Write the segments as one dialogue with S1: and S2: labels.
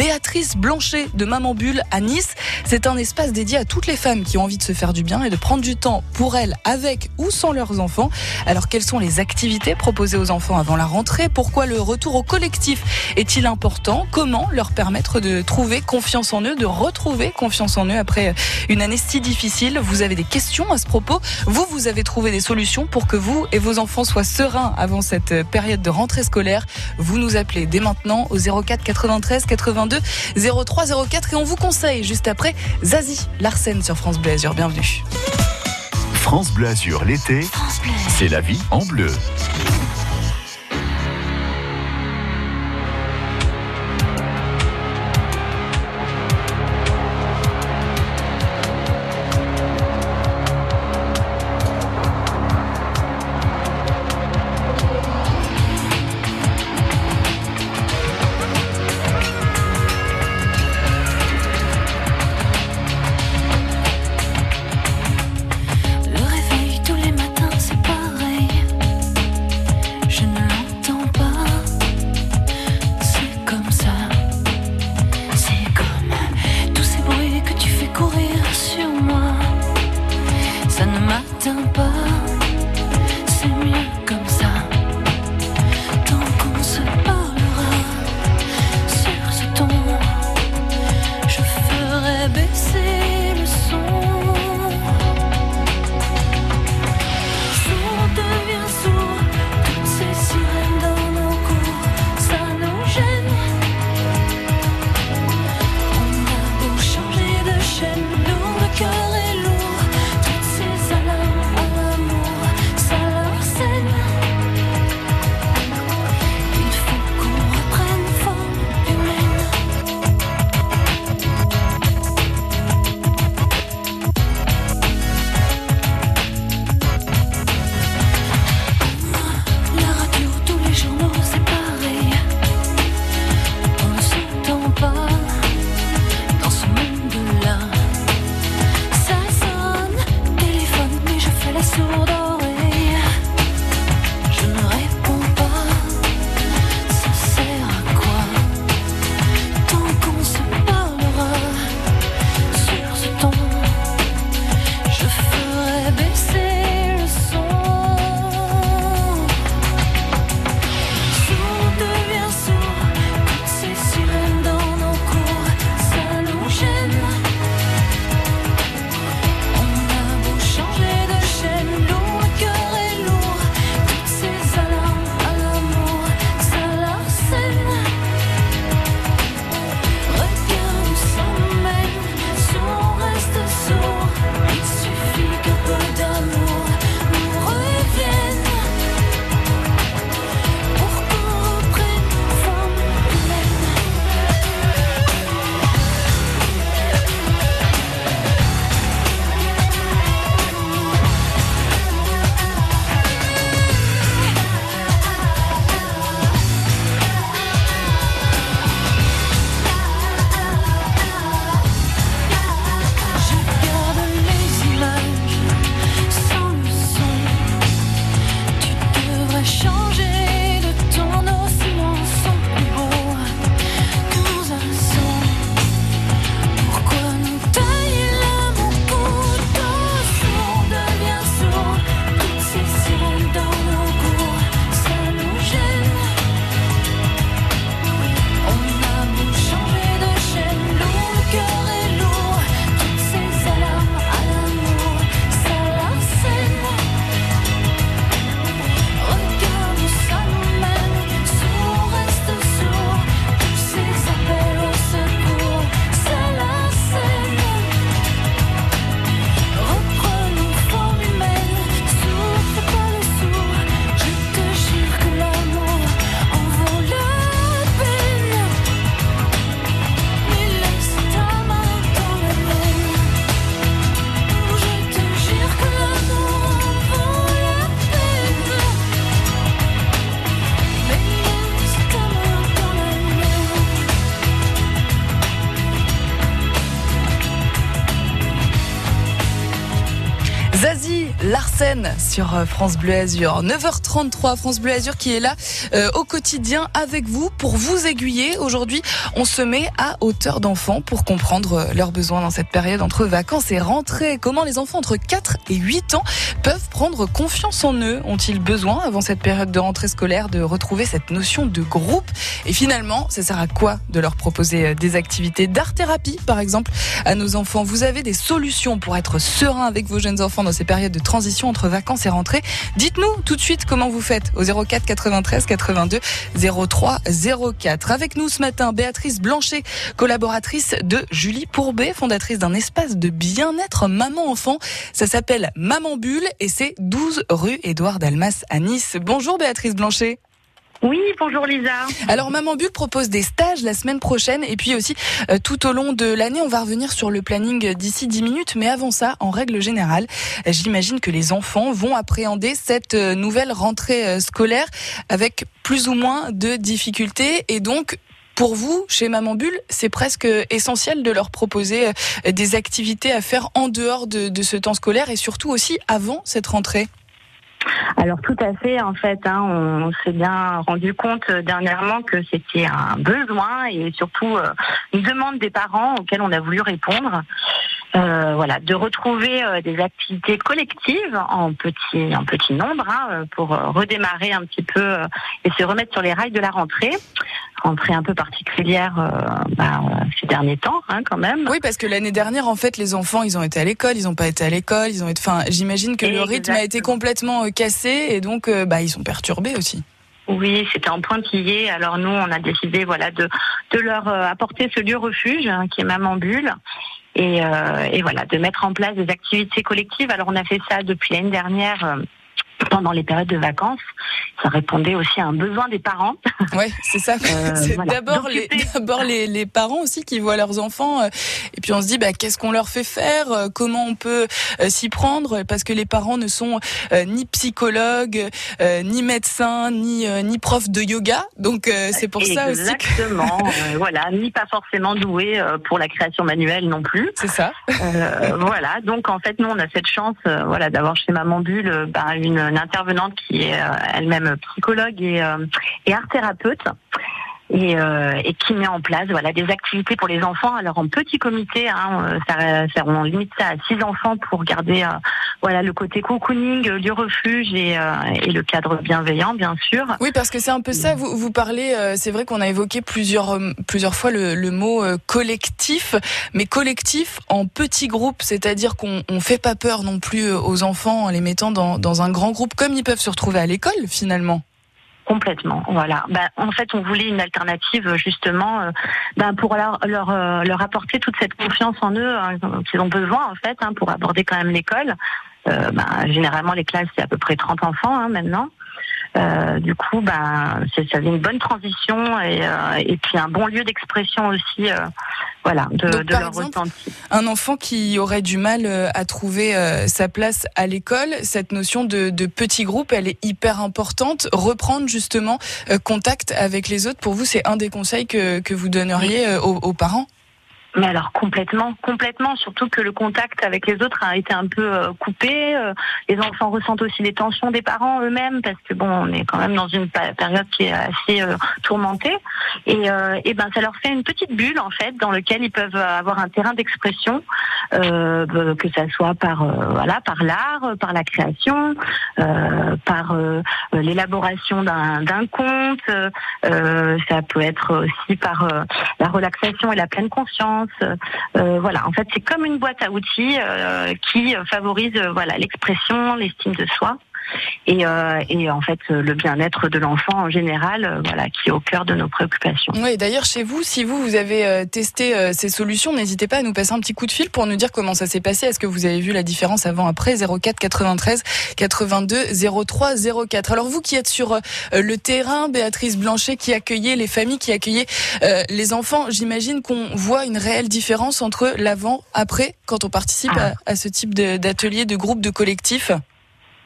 S1: Béatrice Blanchet de Maman Bulle à Nice. C'est un espace dédié à toutes les femmes qui ont envie de se faire du bien et de prendre du temps pour elles avec ou sans leurs enfants. Alors quelles sont les activités proposées aux enfants avant la rentrée? Pourquoi le retour au collectif est-il important? Comment leur permettre de trouver confiance en eux, de retrouver confiance en eux après une année si difficile? Vous avez des questions à ce propos? Vous, vous avez trouvé des solutions pour que vous et vos enfants soient sereins avant cette période de rentrée scolaire. Vous nous appelez dès maintenant au 04 93 82 03 04 et on vous conseille juste après Zazie Larsen sur France Bleu. Bienvenue.
S2: France Bleu l'été, c'est la vie en bleu.
S1: Sur euh, France Bleu Azur. 9h33, France Bleu Azur qui est là euh, au quotidien avec vous pour vous aiguiller. Aujourd'hui, on se met à hauteur d'enfants pour comprendre euh, leurs besoins dans cette période entre vacances et rentrée. Comment les enfants entre 4 et 8 ans peuvent prendre confiance en eux? Ont-ils besoin, avant cette période de rentrée scolaire, de retrouver cette notion de groupe? Et finalement, ça sert à quoi de leur proposer des activités d'art-thérapie, par exemple, à nos enfants? Vous avez des solutions pour être serein avec vos jeunes enfants dans ces périodes de transition entre vacances et rentrée. Dites-nous tout de suite comment vous faites au 04 93 82 03 04. Avec nous ce matin, Béatrice Blanchet, collaboratrice de Julie Pourbet, fondatrice d'un espace de bien-être maman-enfant. Ça s'appelle Maman Bulle et c'est 12 rue Édouard Dalmas à Nice. Bonjour Béatrice Blanchet.
S3: Oui, bonjour Lisa.
S1: Alors Maman Bulle propose des stages la semaine prochaine et puis aussi euh, tout au long de l'année, on va revenir sur le planning d'ici 10 minutes. Mais avant ça, en règle générale, j'imagine que les enfants vont appréhender cette euh, nouvelle rentrée euh, scolaire avec plus ou moins de difficultés et donc pour vous, chez Maman Bulle, c'est presque essentiel de leur proposer des activités à faire en dehors de, de ce temps scolaire et surtout aussi avant cette rentrée.
S3: Alors tout à fait, en fait, hein, on s'est bien rendu compte euh, dernièrement que c'était un besoin et surtout euh, une demande des parents auxquels on a voulu répondre. Euh, voilà, de retrouver des activités collectives en petit en petit nombre hein, pour redémarrer un petit peu et se remettre sur les rails de la rentrée rentrée un peu particulière bah, ces derniers temps, hein, quand même.
S1: Oui, parce que l'année dernière, en fait, les enfants, ils ont été à l'école, ils n'ont pas été à l'école, ils ont été. Enfin, j'imagine que le rythme a été complètement cassé et donc euh, bah, ils sont perturbés aussi.
S3: Oui, c'était en pointillé. Alors nous, on a décidé voilà de, leur euh, apporter ce lieu refuge hein, qui est Maman Bulle. Et, euh, et, voilà, de mettre en place des activités collectives. Alors on a fait ça depuis l'année dernière pendant les périodes de vacances. Ça répondait aussi à un besoin des parents.
S1: Oui, c'est ça. Euh, c'est d'abord les, d'abord les, les, parents aussi qui voient leurs enfants. Euh, et puis on se dit, bah, qu'est-ce qu'on leur fait faire euh, Comment on peut s'y prendre Parce que les parents ne sont ni psychologues, ni médecins, ni, ni profs de yoga. Donc c'est pour ça aussi.
S3: Exactement. voilà, ni pas forcément doués pour la création manuelle non plus.
S1: C'est ça.
S3: voilà. Donc en fait, nous, on a cette chance voilà, d'avoir chez Maman Bulle bah, une intervenante qui est euh, elle-même psychologue et, euh, et art thérapeute. Et, euh, et, qui met en place voilà des activités pour les enfants. Alors en petit comité, hein, ça, ça, on limite ça à six enfants pour garder voilà le côté cocooning du refuge et, et, le cadre bienveillant, bien sûr.
S1: Oui, parce que c'est un peu ça. Vous, vous parlez, c'est vrai qu'on a évoqué plusieurs plusieurs fois le, le mot collectif, mais collectif en petit groupe, c'est-à-dire qu'on on fait pas peur non plus aux enfants en les mettant dans, dans un grand groupe, comme ils peuvent se retrouver à l'école finalement.
S3: Complètement, voilà. Ben, en fait, on voulait une alternative justement euh, ben, pour leur, leur, euh, leur, apporter toute cette confiance en eux hein, qu'ils ont besoin en fait hein, pour aborder quand même l'école. Euh, ben, généralement, les classes c'est à peu près 30 enfants hein, maintenant. Euh, du coup, ben, ça fait une bonne transition et, euh, et puis un bon lieu d'expression aussi, euh, voilà, de, de leur ressenti.
S1: Un enfant qui aurait du mal à trouver sa place à l'école, cette notion de, de, petit groupe, elle est hyper importante. Reprendre justement contact avec les autres, pour vous, c'est un des conseils que, que vous donneriez aux, aux parents?
S3: Mais alors complètement, complètement, surtout que le contact avec les autres a été un peu euh, coupé. Euh, les enfants ressentent aussi les tensions des parents eux-mêmes parce que bon, on est quand même dans une période qui est assez euh, tourmentée. Et, et, ben ça leur fait une petite bulle en fait dans lequel ils peuvent avoir un terrain d'expression, que ça soit par voilà par l'art, par la création, par l'élaboration d'un conte. ça peut être aussi par la relaxation et la pleine conscience euh, voilà, en fait, c'est comme une boîte à outils euh, qui favorise euh, voilà l'expression, l'estime de soi. Et, et, en fait le bien-être de l'enfant en général, voilà, qui est au cœur de nos préoccupations.
S1: Oui, d'ailleurs chez vous, si vous vous avez testé ces solutions, n'hésitez pas à nous passer un petit coup de fil pour nous dire comment ça s'est passé. Est-ce que vous avez vu la différence avant après? 04 93 82 03 04. Alors vous qui êtes sur le terrain, Béatrice Blanchet, qui accueillait les familles, qui accueillait les enfants, j'imagine qu'on voit une réelle différence entre l'avant, après, quand on participe ah. à, à, ce type d'atelier, de groupe, de collectif?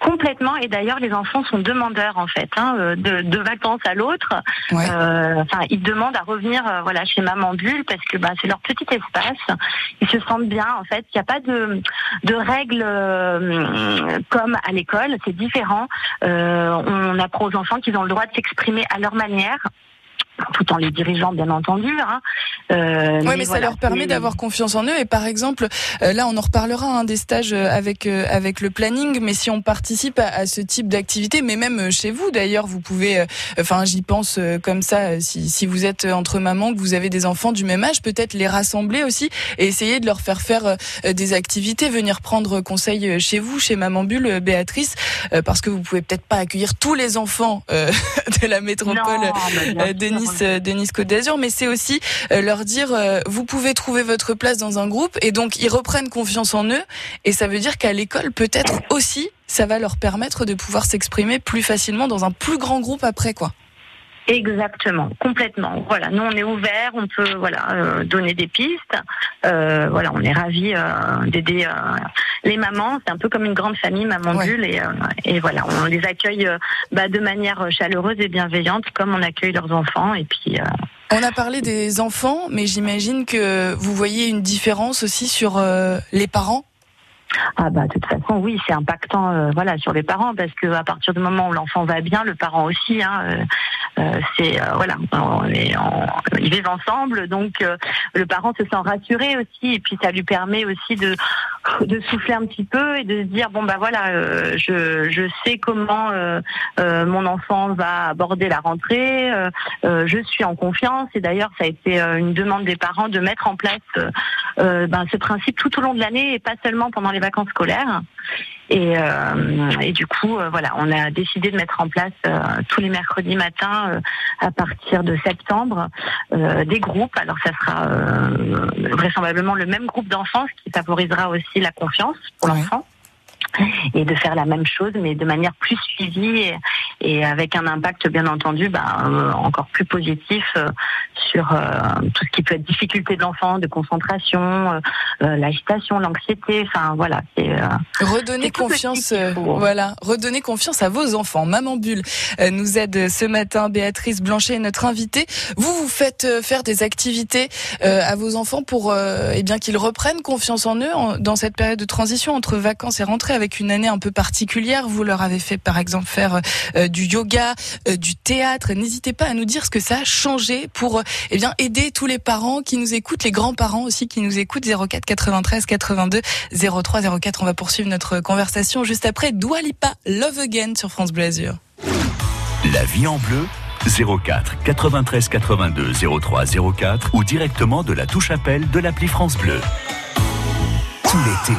S3: Complètement. Et d'ailleurs, les enfants sont demandeurs en fait, hein, euh, de, de, vacances à l'autre. Euh, enfin, ils demandent à revenir, euh, voilà, chez maman bulle parce que bah, c'est leur petit espace. Ils se sentent bien en fait. Il n'y a pas de, de règles comme à l'école. C'est différent. on apprend aux enfants qu'ils ont le droit de s'exprimer à leur manière tout en les dirigeant bien entendu. Hein.
S1: Euh, oui, mais, ça leur permet d'avoir confiance en eux. Et par exemple, euh, là, on en reparlera hein, des stages euh, avec euh, avec le planning. Mais si on participe à, à ce type d'activité, mais même chez vous, d'ailleurs, vous pouvez. Enfin, j'y pense comme ça. Si, si vous êtes entre mamans, que vous avez des enfants du même âge, peut-être les rassembler aussi et essayer de leur faire faire des activités, venir prendre conseil chez vous, chez Maman Bulle, Béatrice, parce que vous pouvez peut-être pas accueillir tous les enfants de la métropole de De Nice Côte d'Azur, mais c'est aussi leur dire euh, vous pouvez trouver votre place dans un groupe et donc ils reprennent confiance en eux et ça veut dire qu'à l'école peut-être aussi ça va leur permettre de pouvoir s'exprimer plus facilement dans un plus grand groupe après quoi.
S3: Exactement, complètement. Voilà, nous on est ouvert, on peut voilà euh, donner des pistes. Euh, voilà, on est ravis d'aider les mamans. C'est un peu comme une grande famille, maman bulle, et, et, voilà, on les accueille bah, de manière chaleureuse et bienveillante, comme on accueille leurs enfants. Et puis
S1: on a parlé des enfants, mais j'imagine que vous voyez une différence aussi sur euh, les parents
S3: ah bah de toute façon oui c'est impactant euh, voilà sur les parents parce que à partir du moment où l'enfant va bien le parent aussi hein, euh, euh, c'est voilà, ils vivent ensemble, donc le parent se sent rassuré aussi, et puis ça lui permet aussi de souffler un petit peu et de se dire bon bah voilà, je je sais comment mon enfant va aborder la rentrée, je suis en confiance, et d'ailleurs ça a été une demande des parents de mettre en place ben, ce principe tout au long de l'année et pas seulement pendant les vacances scolaires. Et, euh, et du coup, euh, voilà, on a décidé de mettre en place euh, tous les mercredis matins à partir de septembre des groupes. Alors ça sera vraisemblablement le même groupe d'enfants, ce qui favorisera aussi la confiance pour l'enfant et de faire la même chose, mais de manière plus suivie et, avec un impact, bien entendu, bah, euh, encore plus positif euh, sur euh, tout ce qui peut être difficulté de l'enfant, de concentration, l'agitation, l'anxiété. Enfin, voilà.
S1: redonner confiance, voilà, redonner confiance à vos enfants. Maman Bulle nous aide ce matin. Béatrice Blanchet est notre invitée. Vous vous faites faire des activités à vos enfants pour, eh bien, qu'ils reprennent confiance en eux dans cette période de transition entre vacances et rentrée avec une année un peu particulière. Vous leur avez fait par exemple faire euh, du yoga, euh, du théâtre. N'hésitez pas à nous dire ce que ça a changé pour euh, eh bien aider tous les parents qui nous écoutent, les grands-parents aussi qui nous écoutent 04 93 82 03 04. On va poursuivre notre conversation juste après Doualipa Love Again sur France Bleu.
S2: La vie en bleu 04 93 82 03 04 ou directement de la touche appel de l'appli France Bleu.
S4: Tout l'été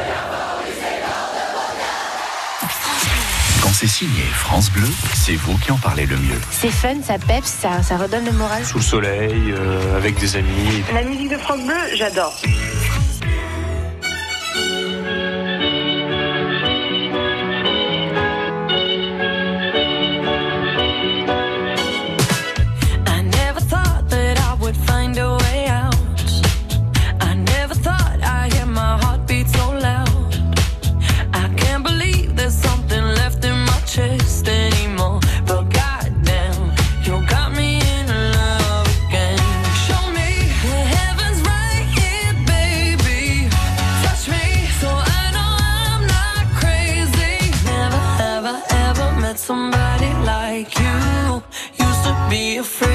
S2: C'est signé France Bleu, c'est vous qui en parlez le mieux.
S5: C'est fun, ça peps, ça, ça redonne le moral.
S6: Sous le soleil, euh, avec des amis.
S3: La musique de France Bleu, j'adore.
S7: be afraid.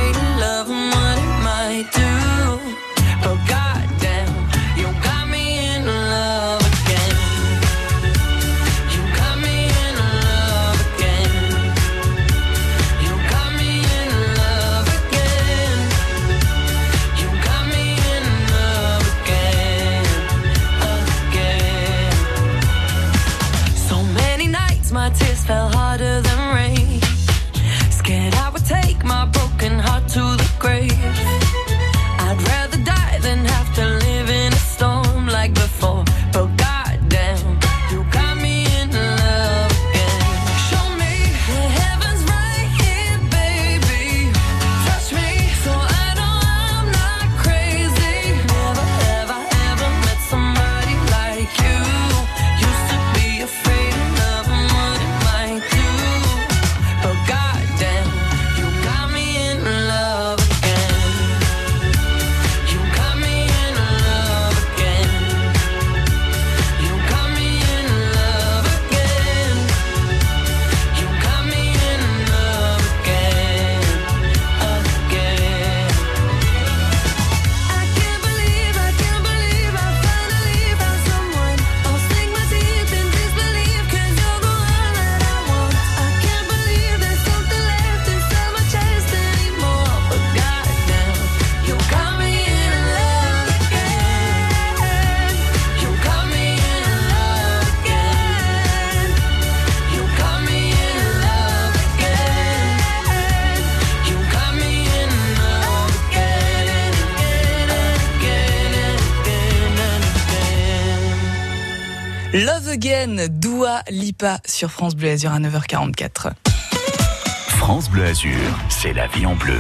S1: Doua Lipa sur France Bleu Azur à 9h44.
S2: France Bleu Azur, c'est la vie en bleu.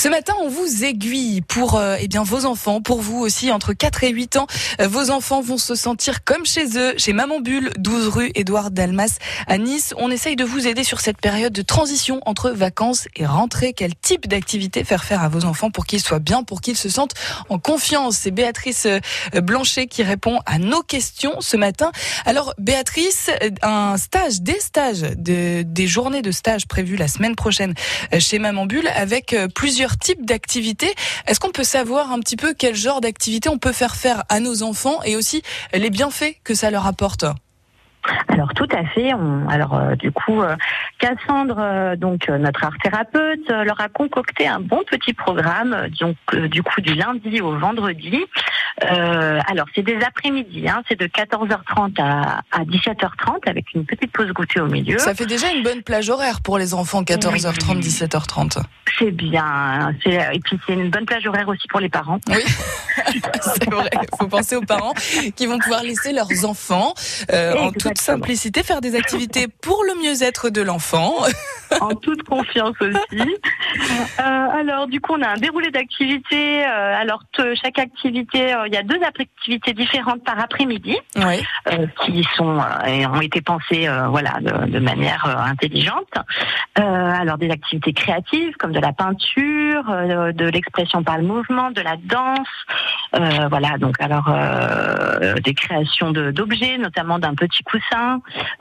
S1: Ce matin, on vous aiguille pour euh, eh bien vos enfants, pour vous aussi entre 4 et 8 ans. Euh, vos enfants vont se sentir comme chez eux, chez Maman Bulle, 12 rue Édouard Dalmas à Nice. On essaye de vous aider sur cette période de transition entre vacances et rentrée. Quel type d'activité faire faire à vos enfants pour qu'ils soient bien, pour qu'ils se sentent en confiance? C'est Béatrice euh, Blanchet qui répond à nos questions ce matin. Alors Béatrice, euh, un stage, des stages, de- des journées de stage prévues la semaine prochaine chez Maman Bulle avec euh, plusieurs types d'activités. Est-ce qu'on peut savoir un petit peu quel genre d'activité on peut faire faire à nos enfants et aussi les bienfaits que ça leur apporte
S3: Alors tout à fait. On, alors euh, du coup, euh, Cassandre, euh, donc euh, notre art thérapeute, leur a concocté un bon petit programme, donc du coup du lundi au vendredi. Alors c'est des après-midi, hein, c'est de 14h30 à, à 17h30 avec une petite pause goûter au milieu.
S1: Ça fait déjà une bonne plage horaire pour les enfants, 14h30, 17h30.
S3: C'est bien. C'est, et puis c'est une bonne plage horaire aussi pour les parents.
S1: Oui, c'est vrai. Il faut penser aux parents qui vont pouvoir laisser leurs enfants en toute Simplicité faire des activités pour le mieux-être de l'enfant.
S3: en toute confiance aussi. Euh, alors, du coup, on a un déroulé d'activités. Euh, alors, chaque activité, euh, il y a deux activités différentes par après-midi
S1: Oui.
S3: euh, qui sont euh, et ont été pensées, euh, voilà, de, de manière euh, intelligente. Euh, alors, des activités créatives comme de la peinture, euh, de l'expression par le mouvement, de la danse. Euh, voilà, donc alors euh, des créations de- d'objets, notamment d'un petit coussin.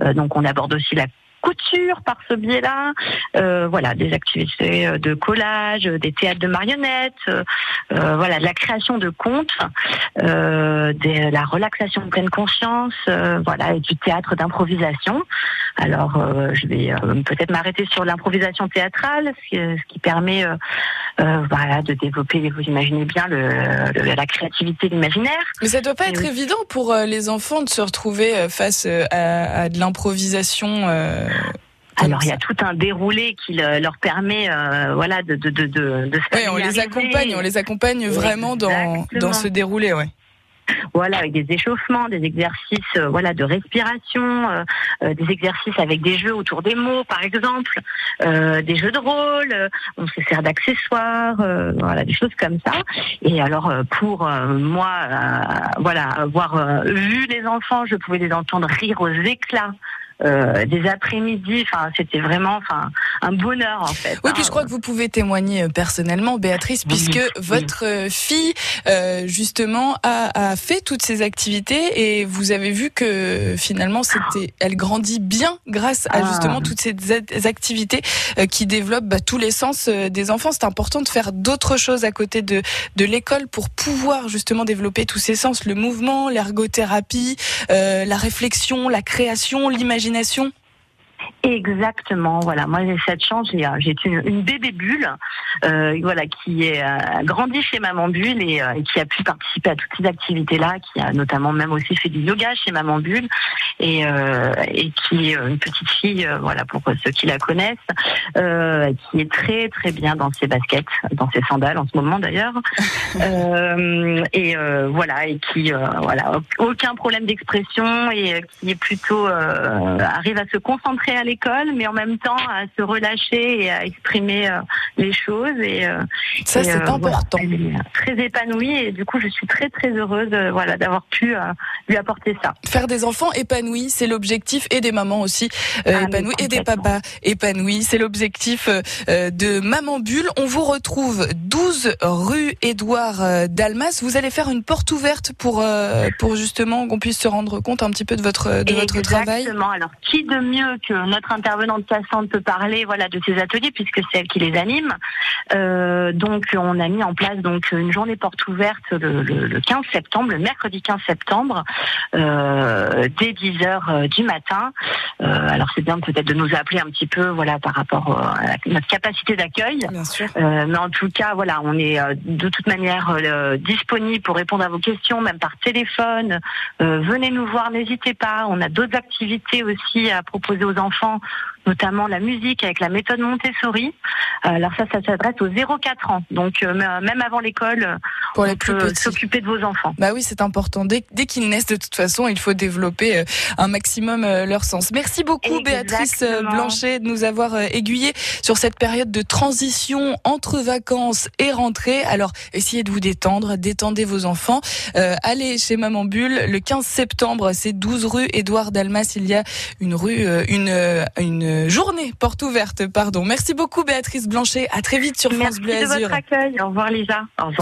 S3: Euh, donc, on aborde aussi la couture par ce biais-là. Euh, voilà, des activités euh, de collage, euh, des théâtres de marionnettes, euh, voilà, de la création de contes, euh, de la relaxation de pleine conscience, voilà, et du théâtre d'improvisation. Alors, je vais peut-être m'arrêter sur l'improvisation théâtrale, ce qui, permet, voilà, de développer, vous imaginez bien, le, le- la créativité, l'imaginaire.
S1: Mais ça doit pas
S3: Et
S1: être
S3: oui.
S1: évident pour les enfants de se retrouver face à, à de l'improvisation. Euh,
S3: Alors, il y a tout un déroulé qui le- leur permet, euh, voilà, de, de, de, de, de se
S1: Oui, on les accompagne, on les accompagne vraiment dans,
S3: Exactement.
S1: dans ce déroulé, ouais.
S3: voilà, avec des échauffements, des exercices, euh, voilà, de respiration, euh, des exercices avec des jeux autour des mots, par exemple, des jeux de rôle. on se sert d'accessoires, voilà, des choses comme ça. Et alors, pour moi, voilà, avoir vu les enfants, je pouvais les entendre rire aux éclats. Euh, des après-midi, enfin c'était vraiment, enfin un bonheur en fait.
S1: Oui,
S3: hein.
S1: puis je crois que vous pouvez témoigner euh, personnellement, Béatrice,
S3: Oui,
S1: puisque
S3: oui.
S1: votre euh, fille, euh, justement, a, a fait toutes ces activités et vous avez vu que finalement, c'était, elle grandit bien grâce à
S3: Ah.
S1: justement toutes ces activités euh, qui développent bah, tous les sens des enfants. C'est important de faire d'autres choses à côté de, de l'école pour pouvoir justement développer tous ces sens, le mouvement, l'ergothérapie, euh, la réflexion, la création, l'imagination l'imagination
S3: Exactement, voilà. Moi, j'ai cette chance. J'ai, euh, une, une bébé bulle, euh, voilà, qui est euh, grandi chez Maman Bulle et, euh, et qui a pu participer à toutes ces activités-là, qui a notamment même aussi fait du yoga chez Maman Bulle et, et qui est une petite fille, voilà, pour ceux qui la connaissent, qui est très très bien dans ses baskets, dans ses sandales en ce moment d'ailleurs, et voilà, et qui, voilà, aucun problème d'expression et qui est plutôt arrive à se concentrer à l'école, mais en même temps à se relâcher et à exprimer euh, les choses. Et, euh,
S1: Ça, c'est
S3: euh,
S1: important.
S3: voilà, très épanouie et du coup, je suis très très heureuse, voilà, d'avoir pu lui apporter ça.
S1: Faire des enfants épanouis, c'est l'objectif, et des mamans aussi euh,
S3: Ah, mais
S1: épanouies, et des papas épanouis. C'est l'objectif euh, de Maman Bulle. On vous retrouve 12 rue Édouard Dalmas. Vous allez faire une porte ouverte pour, euh, pour justement qu'on puisse se rendre compte un petit peu de votre, de votre travail.
S3: Exactement. Alors, qui de mieux que notre intervenante Cassandre peut parler, voilà, de ces ateliers puisque c'est elle qui les anime. Euh, donc, on a mis en place donc une journée porte ouverte le, le- le 15 septembre, le mercredi 15 septembre, euh, dès 10 heures euh, du matin. Euh, alors, c'est bien peut-être de nous appeler un petit peu, voilà, par rapport à notre capacité d'accueil. Mais en tout cas, voilà, on est de toute manière disponible pour répondre à vos questions, même par téléphone. Venez nous voir, n'hésitez pas. On a d'autres activités aussi à proposer aux enfants, enfants notamment la musique avec la méthode Montessori. Euh, alors ça, ça s'adresse aux 0-4 ans. Donc euh, même avant l'école, euh,
S1: Pour
S3: on
S1: les
S3: peut s'occuper de vos enfants.
S1: Bah oui, c'est important. Dès, dès qu'ils naissent, de toute façon, il faut développer euh, un maximum euh, leur sens. Merci beaucoup, Béatrice euh. Blanchet, de nous avoir euh, aiguillé sur cette période de transition entre vacances et rentrée. Alors, essayez de vous détendre, détendez vos enfants. Euh, allez chez Maman Bulle le 15 septembre, c'est 12 rue Édouard Dalmas. Il y a une rue, euh, une, euh, une journée porte ouverte, pardon. Merci beaucoup, Béatrice Blanchet. À très vite sur France
S3: Merci
S1: Bleu
S3: de
S1: Azur.
S3: votre accueil. Au revoir Lisa. Au revoir.